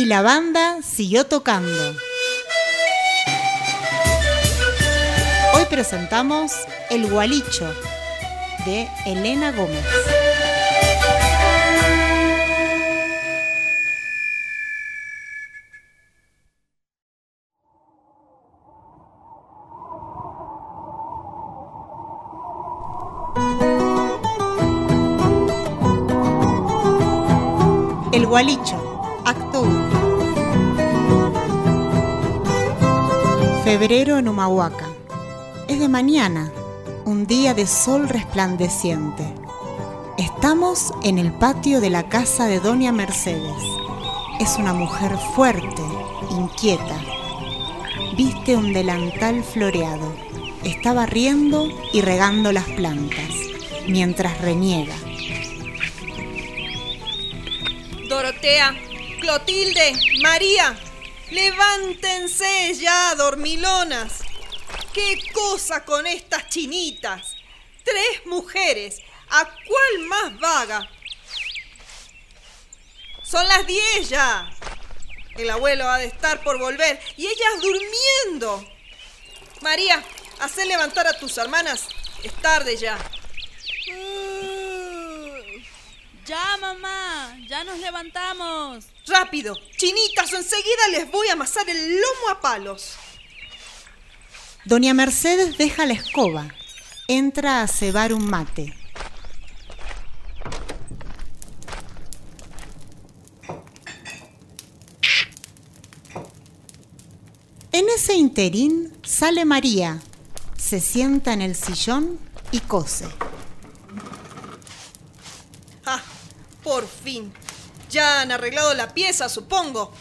Y la banda siguió tocando. Hoy presentamos El Gualicho de Elena Gómez. El Gualicho, Febrero en Humahuaca. Es de mañana, un día de sol resplandeciente. Estamos en el patio de la casa de Doña Mercedes. Es una mujer fuerte, inquieta. Viste un delantal floreado. Está barriendo y regando las plantas, mientras reniega. Dorotea, Clotilde, María, levántense ya, dormilonas. ¿Qué cosa con estas chinitas? Tres mujeres, ¿a cuál más vaga? Son las diez ya. El abuelo ha de estar por volver y ellas durmiendo. María, haz levantar a tus hermanas. Es tarde ya. Ya, mamá, ya nos levantamos. Rápido, chinitas, o enseguida les voy a amasar el lomo a palos. Doña Mercedes deja la escoba, entra a cebar un mate. En ese interín sale María, se sienta en el sillón y cose. Ah, por fin. Ya han arreglado la pieza, supongo.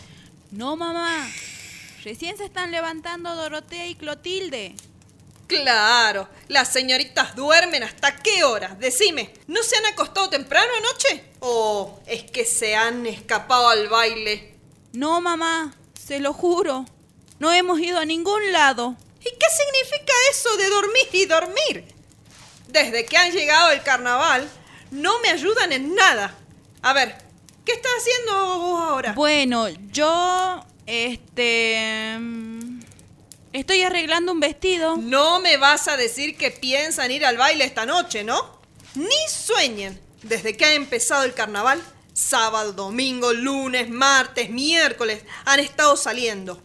No, mamá. Recién se están levantando Dorotea y Clotilde. Claro, las señoritas duermen hasta qué hora. Decime, ¿no se han acostado temprano anoche? ¿O es que se han escapado al baile? No, mamá, se lo juro. No hemos ido a ningún lado. ¿Y qué significa eso de dormir y dormir? Desde que han llegado el carnaval, no me ayudan en nada. A ver, ¿qué estás haciendo vos ahora? Bueno, yo, este... mm, Estoy arreglando un vestido. No me vas a decir que piensan ir al baile esta noche, ¿no? Ni sueñen. Desde que ha empezado el carnaval, sábado, domingo, lunes, martes, miércoles, han estado saliendo.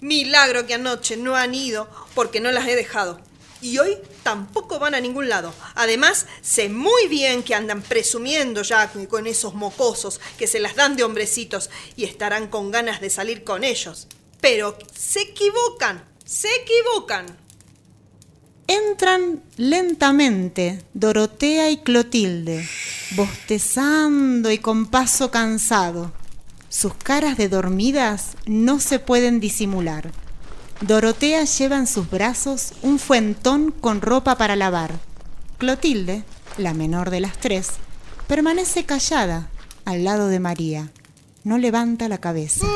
Milagro que anoche no han ido porque no las he dejado. Y hoy tampoco van a ningún lado. Además, sé muy bien que andan presumiendo ya con esos mocosos que se las dan de hombrecitos y estarán con ganas de salir con ellos. Pero se equivocan, se equivocan. Entran lentamente Dorotea y Clotilde, bostezando y con paso cansado. Sus caras de dormidas no se pueden disimular. Dorotea lleva en sus brazos un fuentón con ropa para lavar. Clotilde, la menor de las tres, permanece callada al lado de María. No levanta la cabeza.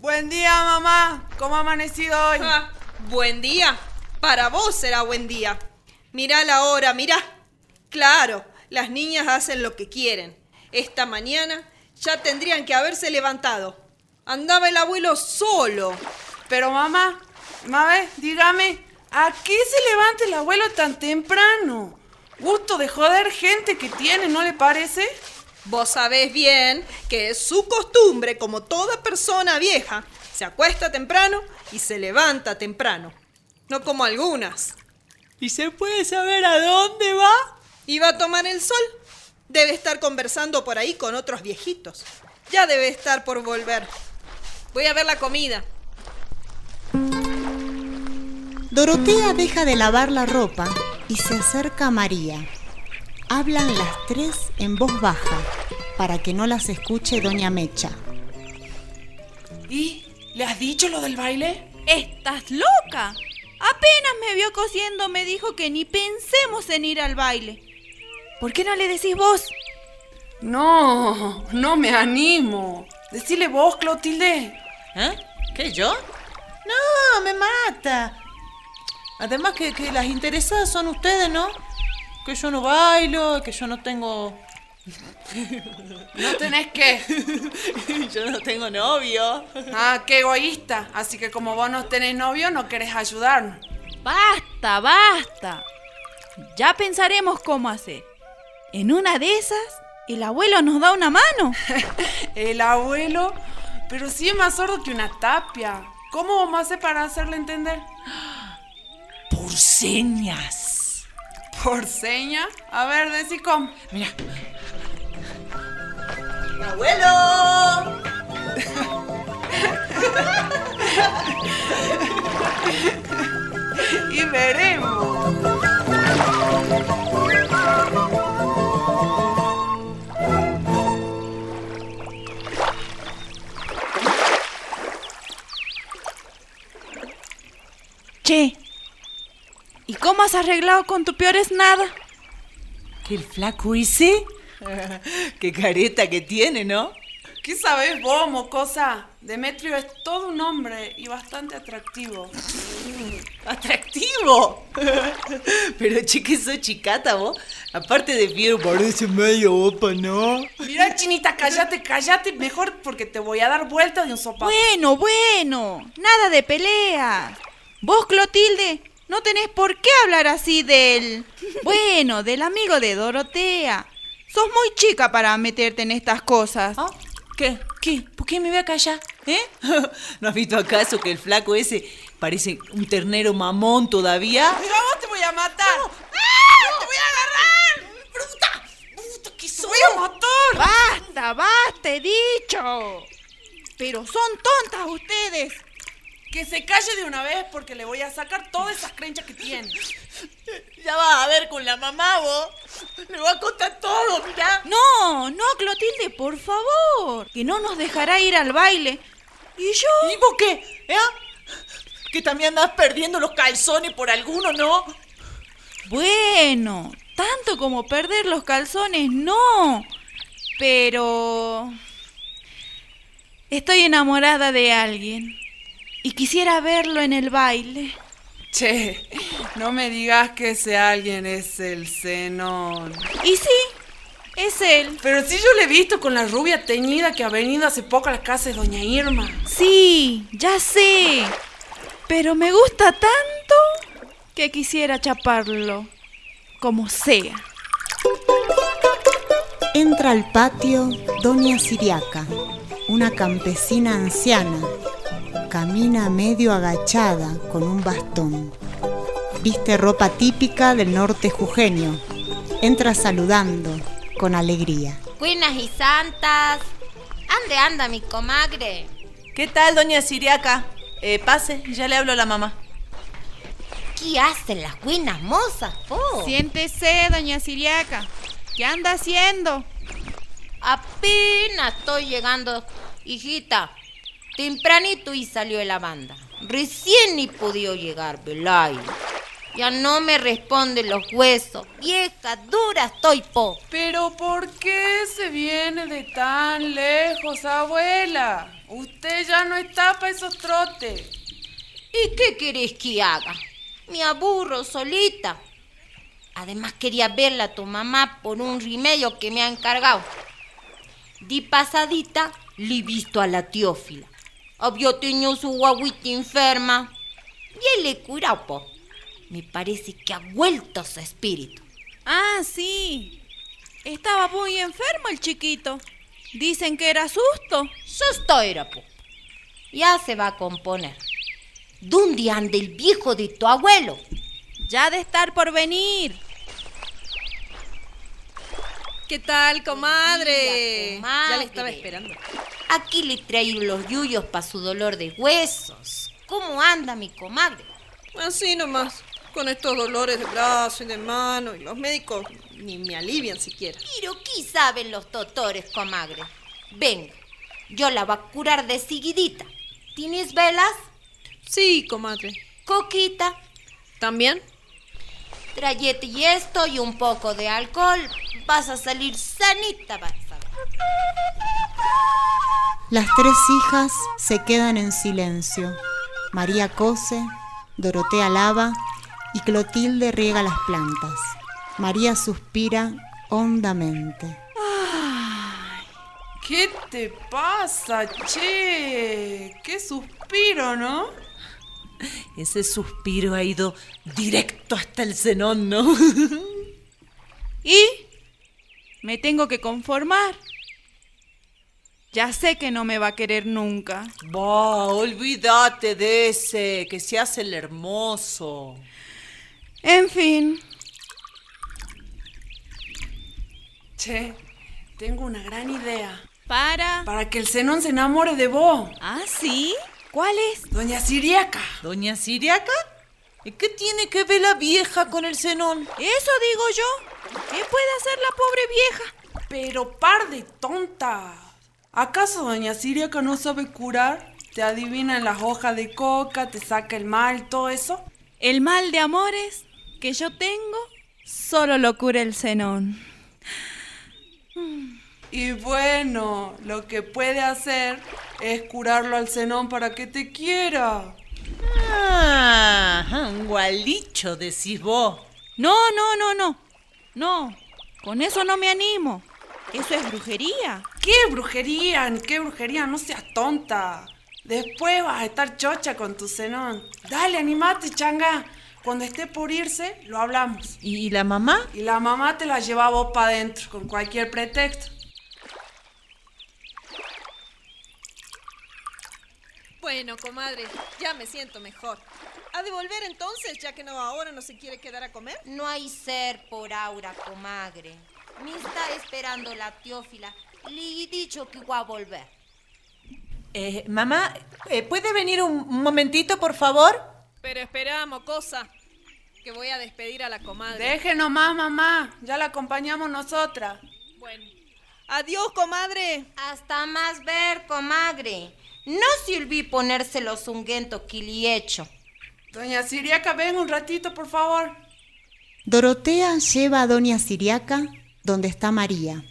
Buen día, mamá. ¿Cómo ha amanecido hoy? Ah, buen día. Para vos será buen día. Mirá la hora, mirá. Claro, las niñas hacen lo que quieren. Esta mañana ya tendrían que haberse levantado. Andaba el abuelo solo. Pero mamá, mamá, dígame, ¿a qué se levanta el abuelo tan temprano? Gusto de joder gente que tiene, ¿no le parece? Vos sabés bien que es su costumbre, como toda persona vieja, se acuesta temprano y se levanta temprano. No como algunas. ¿Y se puede saber a dónde va? ¿Iba a tomar el sol? Debe estar conversando por ahí con otros viejitos. Ya debe estar por volver. Voy a ver la comida. Dorotea deja de lavar la ropa y se acerca a María. Hablan las tres en voz baja para que no las escuche Doña Mecha. ¿Y le has dicho lo del baile? ¿Estás loca? Apenas me vio cosiendo me dijo que ni pensemos en ir al baile. ¿Por qué no le decís vos? No, no me animo. Decile vos, Clotilde. ¿Eh? ¿Qué, yo? No, me mata. Además que, que las interesadas son ustedes, ¿no? Que yo no bailo, que yo no tengo ¿No tenés qué? Yo no tengo novio. Ah, qué egoísta. Así que como vos no tenés novio, no querés ayudarnos. Basta, basta. Ya pensaremos cómo hacer. En una de esas, el abuelo nos da una mano. El abuelo, pero sí es más sordo que una tapia. ¿Cómo vamos a hacer para hacerle entender? Por señas. ¿Por seña? A ver, decí cómo. Mira. ¡Abuelo! Y veremos. Che, ¿y cómo has arreglado con tu peor es nada? ¿Que el flaco ese? Qué careta que tiene, ¿no? ¿Qué sabés vos, mocosa? Demetrio es todo un hombre y bastante atractivo. ¡Atractivo! Pero che, que sos chicata vos. Aparte de Piero, parece medio opa, ¿no? Mira, chinita, cállate, cállate. Mejor porque te voy a dar vuelta de un sopapo. Bueno, bueno, nada de pelea. Vos, Clotilde, no tenés por qué hablar así del... Bueno, del amigo de Dorotea. Sos muy chica para meterte en estas cosas. ¿Ah? ¿Qué? ¿Qué? ¿Por qué me voy a callar? ¿Eh? ¿No has visto acaso que el flaco ese parece un ternero mamón todavía? Mira, vos te voy a matar. ¡Te voy a agarrar! ¡Bruta! ¡Bruta que ¡Te sos! voy a matar! Basta, basta, he dicho. Pero son tontas ustedes. Que se calle de una vez porque le voy a sacar todas esas crenchas que tiene. Ya vas a ver con la mamá vos. Le voy a contar todo, mirá. No, no, Clotilde, por favor. Que no nos dejará ir al baile. ¿Y yo? ¿Y vos qué? ¿Eh? Que también andás perdiendo los calzones por alguno, ¿no? Bueno, tanto como perder los calzones, no. Pero... Estoy enamorada de alguien. Y quisiera verlo en el baile. Che, no me digas que ese alguien es el Zenón. Y sí, es él. Pero si yo le he visto con la rubia teñida que ha venido hace poco a la casa de Doña Irma. Sí, ya sé. Pero me gusta tanto que quisiera chaparlo. Como sea. Entra al patio Doña Siriaca, una campesina anciana. Camina medio agachada con un bastón. Viste ropa típica del norte jujeño. Entra saludando con alegría. Buenas y santas. ¿Ande anda mi comadre? ¿Qué tal, doña Siriaca? Eh, pase, ya le hablo a la mamá. ¿Qué hacen las buenas mozas, po? Siéntese, doña Siriaca. ¿Qué anda haciendo? Apenas estoy llegando, hijita. Tempranito y salió de la banda. Recién ni pudió llegar, Belay. Ya no me responden los huesos. Vieja, dura estoy, po. Pero ¿por qué se viene de tan lejos, abuela? Usted ya no está para esos trotes. ¿Y qué querés que haga? Me aburro solita. Además quería verla a tu mamá por un remedio que me ha encargado. Di pasadita, le he visto a la teófila. Había tenido su guaguita enferma. Y él le curado, po. Me parece que ha vuelto su espíritu. Ah, sí. Estaba muy enfermo el chiquito. Dicen que era susto. Susto era, po. Ya se va a componer. ¿Dónde anda el viejo de tu abuelo? Ya de estar por venir. ¿Qué tal, comadre? Comadre. Ya le estaba esperando. Aquí le traigo los yuyos para su dolor de huesos. ¿Cómo anda mi comadre? Así nomás, con estos dolores de brazo y de mano, y los médicos ni me alivian siquiera. Pero ¿qué saben los doctores, comadre? Venga, yo la voy a curar de seguidita. ¿Tienes velas? Sí, comadre. Coquita, ¿También? trayete y esto y un poco de alcohol. Vas a salir sanita, vas. Las tres hijas se quedan en silencio. María cose, Dorotea lava y Clotilde riega las plantas. María suspira hondamente. ¿Qué te pasa, che? Qué suspiro, ¿no? Ese suspiro ha ido directo hasta el cenón, ¿no? ¿Y? Me tengo que conformar. Ya sé que no me va a querer nunca. Va, olvídate de ese, que se hace el hermoso. En fin, Che, tengo una gran idea. para. Para que el Zenón se enamore de vos. ¿Ah, sí? ¿Cuál es? Doña Siriaca. ¿Doña Siriaca? ¿Y qué tiene que ver la vieja con el cenón? Eso digo yo. ¿Qué puede hacer la pobre vieja? Pero par de tonta. ¿Acaso doña Siriaca no sabe curar? ¿Te adivina en las hojas de coca, te saca el mal, todo eso? El mal de amores que yo tengo solo lo cura el cenón. Y bueno, lo que puede hacer es curarlo al Zenón para que te quiera. Ah, un gualicho, decís vos. No, no, no, no. No, con eso no me animo. Eso es brujería. ¿Qué brujería? ¿Qué brujería? No seas tonta. Después vas a estar chocha con tu Zenón. Dale, animate, changa. Cuando esté por irse, lo hablamos. ¿Y la mamá? Y la mamá te la lleva a vos para adentro, con cualquier pretexto. Bueno, comadre, ya me siento mejor. ¿Ha de volver entonces, ya que no ahora no se quiere quedar a comer? No hay ser por Aura, comadre. Me está esperando la teófila. Le he dicho que va a volver. Eh, mamá, eh, ¿puede venir un, momentito, por favor? Pero espera, mocosa, que voy a despedir a la comadre. Deje nomás, mamá. Ya la acompañamos nosotras. Bueno. Adiós, comadre. Hasta más ver, comadre. No se olvide ponerse los ungüentos que le he hecho. Doña Siriaca, ven un ratito, por favor. Dorotea lleva a doña Siriaca donde está María,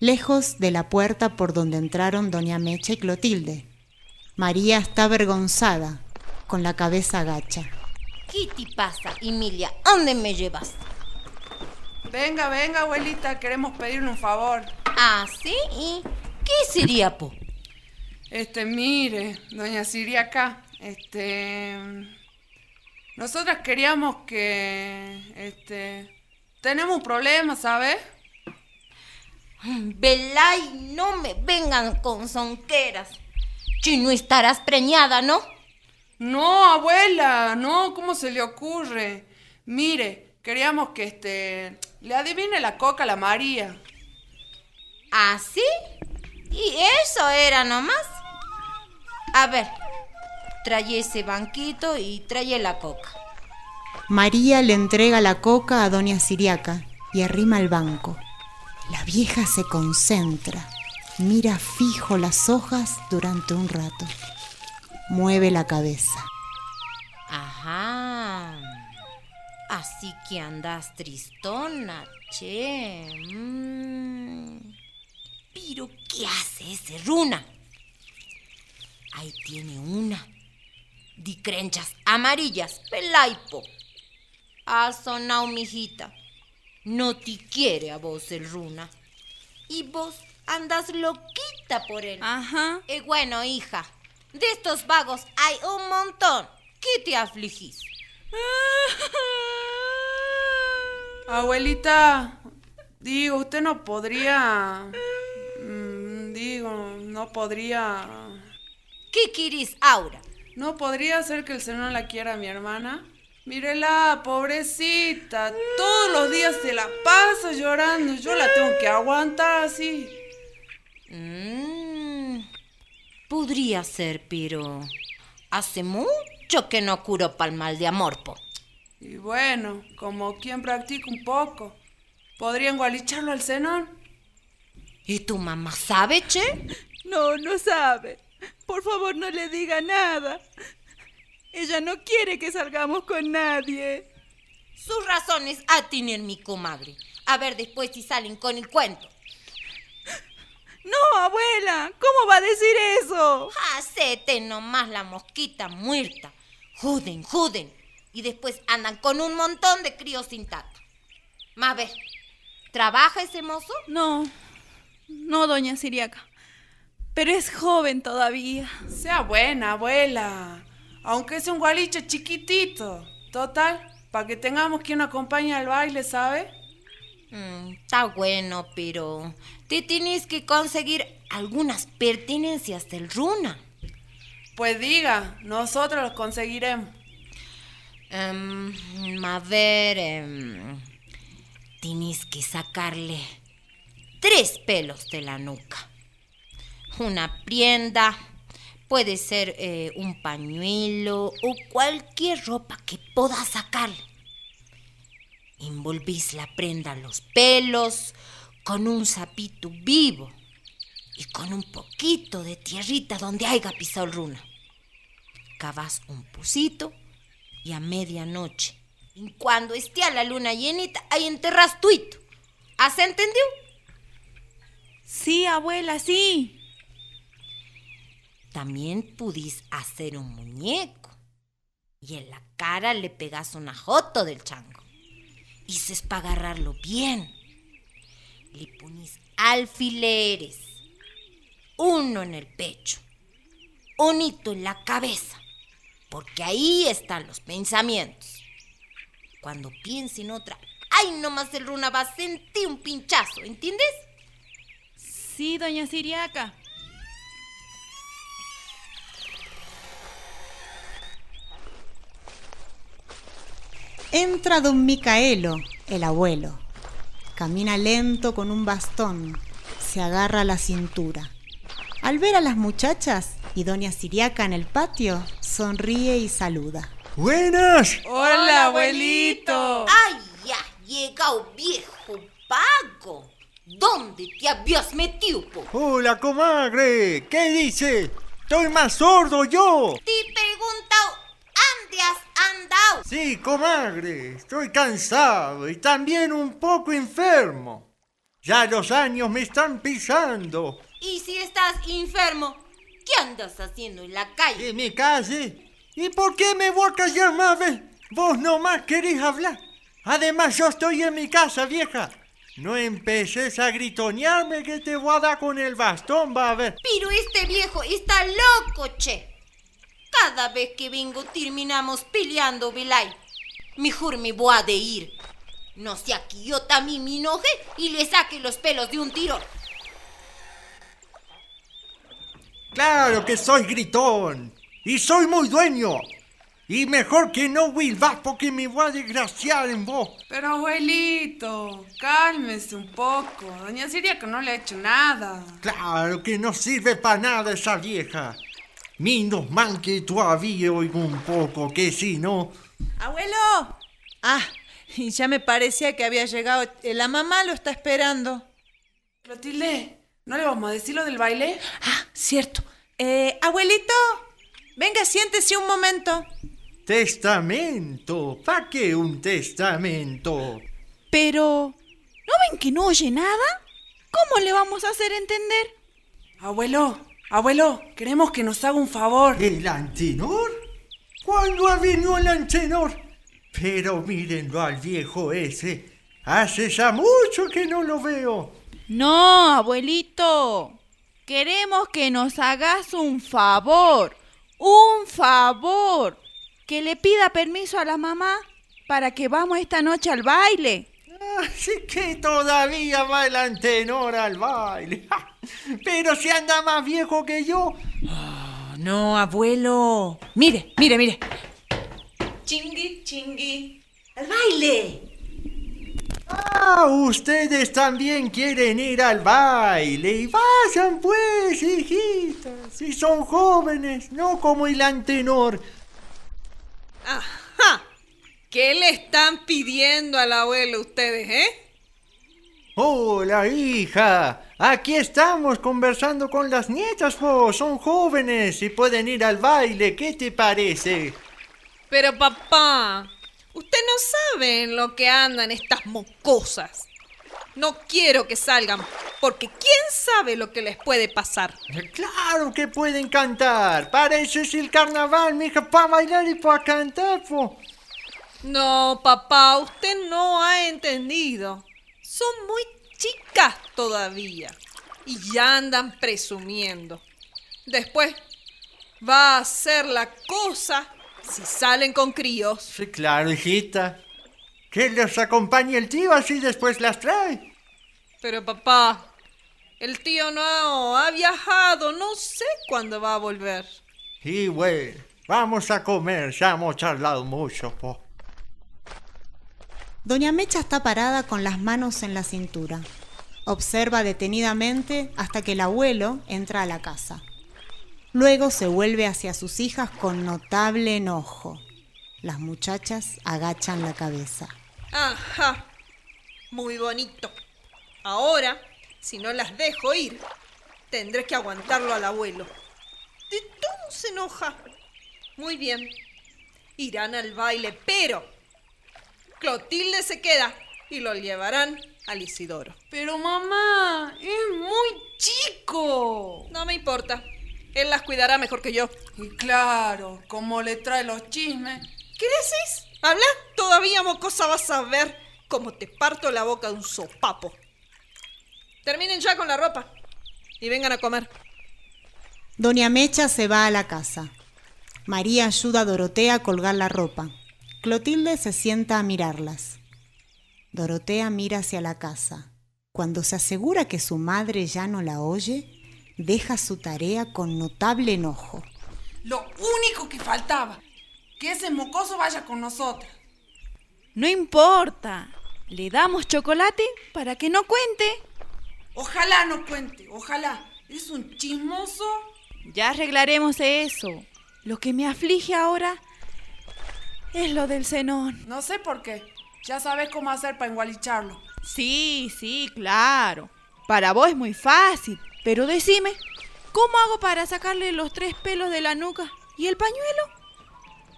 lejos de la puerta por donde entraron doña Mecha y Clotilde. María está avergonzada, con la cabeza agacha. ¿Qué te pasa, Emilia? ¿Dónde me llevas? Venga, venga, abuelita, queremos pedirle un favor. Ah, ¿sí? ¿Y qué sería, po? Este, mire, doña Siriaca, este. Nosotras queríamos que. Este. Tenemos un problema, ¿sabes? Belay, no me vengan con sonqueras. Si no estarás preñada, ¿no? No, abuela, no, ¿cómo se le ocurre? Mire, queríamos que este. Le adivine la coca a la María. ¿Ah, sí? ¿Y eso era nomás? A ver, trae ese banquito y trae la coca. María le entrega la coca a doña Siriaca y arrima el banco. La vieja se concentra, mira fijo las hojas durante un rato. Mueve la cabeza. Ajá. Así que andas tristona, che. Mm. Pero, ¿qué hace ese runa? Ahí tiene una. Di crenchas amarillas, pelaipo. Ha sonado, mijita. No te quiere a vos el runa. Y vos andas loquita por él. Ajá. Eh, bueno, hija, de estos vagos hay un montón. ¿Qué te afligís? Abuelita, digo, usted no podría. mm, digo, no podría. ¿Qué querís, Aura? ¿No podría hacer que el Señor la quiera a mi hermana? Mírela, pobrecita. Todos los días se la pasa llorando. Yo la tengo que aguantar así. Mm, podría ser, pero hace mucho que no curo pa'l mal de amor, po. Y bueno, como quien practica un poco, ¿podría engualicharlo al Zenón? ¿Y tu mamá sabe, che? No, no sabe. Por favor, no le diga nada. Ella no quiere que salgamos con nadie. Sus razones a tener mi comadre. A ver después si salen con el cuento. No, abuela, ¿cómo va a decir eso? Hacete nomás la mosquita muerta. Juden, juden. Y después andan con un montón de críos sin tato. Más ver, ¿trabaja ese mozo? No, no, doña Siriaca. pero es joven todavía. Sea buena, abuela. Aunque sea un gualicho chiquitito. Total, para que tengamos quien acompañe al baile, ¿sabe? Mm, está bueno, pero te tienes que conseguir algunas pertenencias del runa. Pues diga, nosotros los conseguiremos. Em, a ver, em, tienes que sacarle tres pelos de la nuca. Una prienda, puede ser eh, un pañuelo o cualquier ropa que puedas sacarle. Envolvís la prenda a los pelos con un sapito vivo y con un poquito de tierrita donde haya pisado runa. Cavas un pusito y a medianoche, y cuando esté a la luna llenita, ahí enterras tuito. ¿Has entendido? Sí, abuela, sí. También pudís hacer un muñeco y en la cara le pegas un ajoto del chango. Y es para agarrarlo bien. Le pones alfileres, uno en el pecho, un hito en la cabeza, porque ahí están los pensamientos. Cuando piense en otra, ay, nomás el runa va a sentir un pinchazo, ¿entiendes? Sí, doña Siriaca. Entra don Micaelo, el abuelo. Camina lento con un bastón. Se agarra a la cintura. Al ver a las muchachas y doña Siriaca en el patio, sonríe y saluda. ¡Buenas! Hola, abuelito. ¡Ay, ya! Llegado viejo pago. ¿Dónde te habías metido, po? Hola, comadre. ¿Qué dice? Estoy más sordo yo. Te he preguntado, ¿dónde has andado? Sí, comadre. Estoy cansado y también un poco enfermo. Ya los años me están pisando. Y si estás enfermo, ¿qué andas haciendo en la calle? ¿Y mi calle? ¿Y por qué me voy a callar, Mabel? Vos nomás querés hablar. Además, yo estoy en mi casa, vieja. No empeces a gritonearme que te voy a dar con el bastón, va a ver. Pero este viejo está loco, che. Cada vez que vengo terminamos peleando, Belay. Mejor me voy a de ir. No sea que yo también me enoje y le saque los pelos de un tiro. Claro que soy gritón. Y soy muy dueño. Y mejor que no, Wilbas, porque me voy a desgraciar en vos. Pero abuelito, cálmese un poco. Doña Siria que no le ha hecho nada. Claro que no sirve para nada esa vieja. Menos mal que todavía oigo un poco, que si no... ¡Abuelo! Ah, y ya me parecía que había llegado. Eh, La mamá lo está esperando. Clotilde, ¿no le vamos a decir lo del baile? Ah, cierto. Eh, abuelito, venga, siéntese un momento. Testamento. ¿Para qué un testamento? Pero, ¿no ven que no oye nada? ¿Cómo le vamos a hacer entender? Abuelo, abuelo, queremos que nos haga un favor. ¿El antenor? ¿Cuándo ha venido el antenor? Pero mírenlo al viejo ese. Hace ya mucho que no lo veo. No, abuelito. Queremos que nos hagas un favor. Un favor. Que le pida permiso a la mamá para que vamos esta noche al baile. Así que todavía va el antenor al baile. Pero si anda más viejo que yo. Oh, no, abuelo. Mire, mire, mire. Chingui, chingui. ¡Al baile! Ah, ustedes también quieren ir al baile. Y vayan pues, hijitas. Si son jóvenes, no como el antenor. Ajá. ¿Qué le están pidiendo al abuelo ustedes, eh? Hola, hija. Aquí estamos conversando con las nietas, vos. Son jóvenes y pueden ir al baile. ¿Qué te parece? Pero papá, usted no sabe en lo que andan estas mocosas. No quiero que salgan, porque quién sabe lo que les puede pasar. Claro que pueden cantar. Para eso es el carnaval, mija, para bailar y para cantar, po. No, papá, usted no ha entendido. Son muy chicas todavía y ya andan presumiendo. Después va a ser la cosa si salen con críos. Sí, claro, hijita. Que los acompañe el tío, así después las trae. Pero papá, el tío no ha viajado, no sé cuándo va a volver. Y güey, vamos a comer, ya hemos charlado mucho, po. Doña Mecha está parada con las manos en la cintura. Observa detenidamente hasta que el abuelo entra a la casa. Luego se vuelve hacia sus hijas con notable enojo. Las muchachas agachan la cabeza. Ajá, muy bonito. Ahora, si no las dejo ir, tendré que aguantarlo al abuelo. De todo se enoja. Muy bien, irán al baile, pero Clotilde se queda y lo llevarán al Isidoro. Pero mamá, es muy chico. No me importa, él las cuidará mejor que yo. Y claro, como le trae los chismes. ¿Qué decís? ¿Habla? Todavía mocosa vas a ver cómo te parto la boca de un sopapo. Terminen ya con la ropa y vengan a comer. Doña Mecha se va a la casa. María ayuda a Dorotea a colgar la ropa. Clotilde se sienta a mirarlas. Dorotea mira hacia la casa. Cuando se asegura que su madre ya no la oye, deja su tarea con notable enojo. Lo único que faltaba, que ese mocoso vaya con nosotras. No importa. Le damos chocolate para que no cuente. Ojalá no cuente, ojalá. Es un chismoso. Ya arreglaremos eso. Lo que me aflige ahora es lo del cenón. No sé por qué. Ya sabes cómo hacer para engualicharlo. Sí, sí, claro. Para vos es muy fácil. Pero decime, ¿cómo hago para sacarle los tres pelos de la nuca y el pañuelo?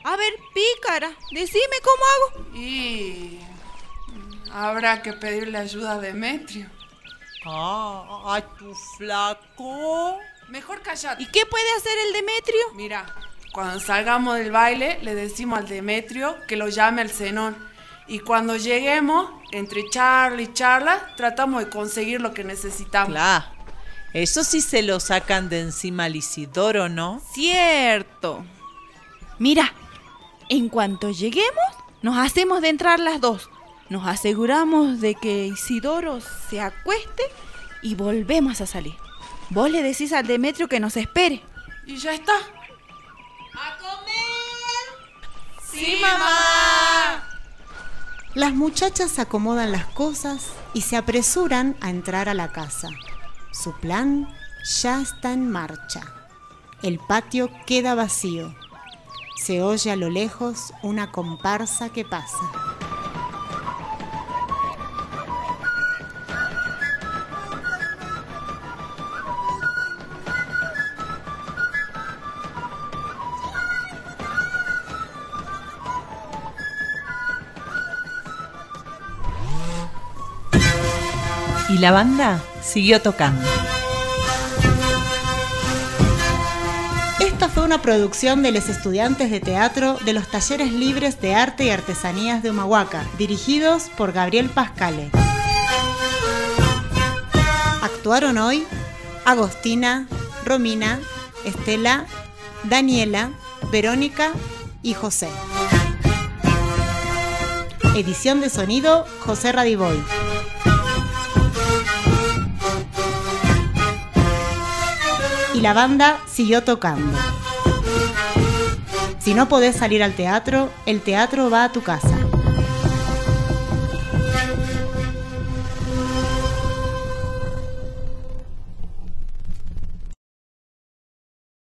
A ver, pícara, decime cómo hago. Y habrá que pedirle ayuda a Demetrio. Ah, a tu flaco. Mejor callate. ¿Y qué puede hacer el Demetrio? Mira, cuando salgamos del baile, le decimos al Demetrio que lo llame al cenón. Y cuando lleguemos, entre charla y charla, tratamos de conseguir lo que necesitamos. Claro. Eso sí se lo sacan de encima al Isidoro, ¿no? Cierto. Mira, en cuanto lleguemos, nos hacemos de entrar las dos. Nos aseguramos de que Isidoro se acueste y volvemos a salir. Vos le decís al Demetrio que nos espere. Y ya está. ¡Sí, mamá! Las muchachas acomodan las cosas y se apresuran a entrar a la casa. Su plan ya está en marcha. El patio queda vacío. Se oye a lo lejos una comparsa que pasa. La banda siguió tocando. Esta fue una producción de los estudiantes de teatro de los Talleres Libres de Arte y Artesanías de Humahuaca, dirigidos por Gabriel Pascale. Actuaron hoy Agostina, Romina, Estela, Daniela, Verónica y José. Edición de sonido José Radiboy. La banda siguió tocando. Si no podés salir al teatro, el teatro va a tu casa.